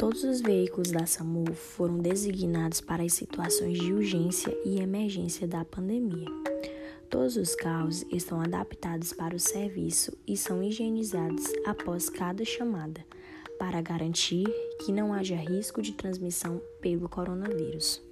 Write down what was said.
Todos os veículos da SAMU foram designados para as situações de urgência e emergência da pandemia. Todos os carros estão adaptados para o serviço e são higienizados após cada chamada, para garantir que não haja risco de transmissão pelo coronavírus.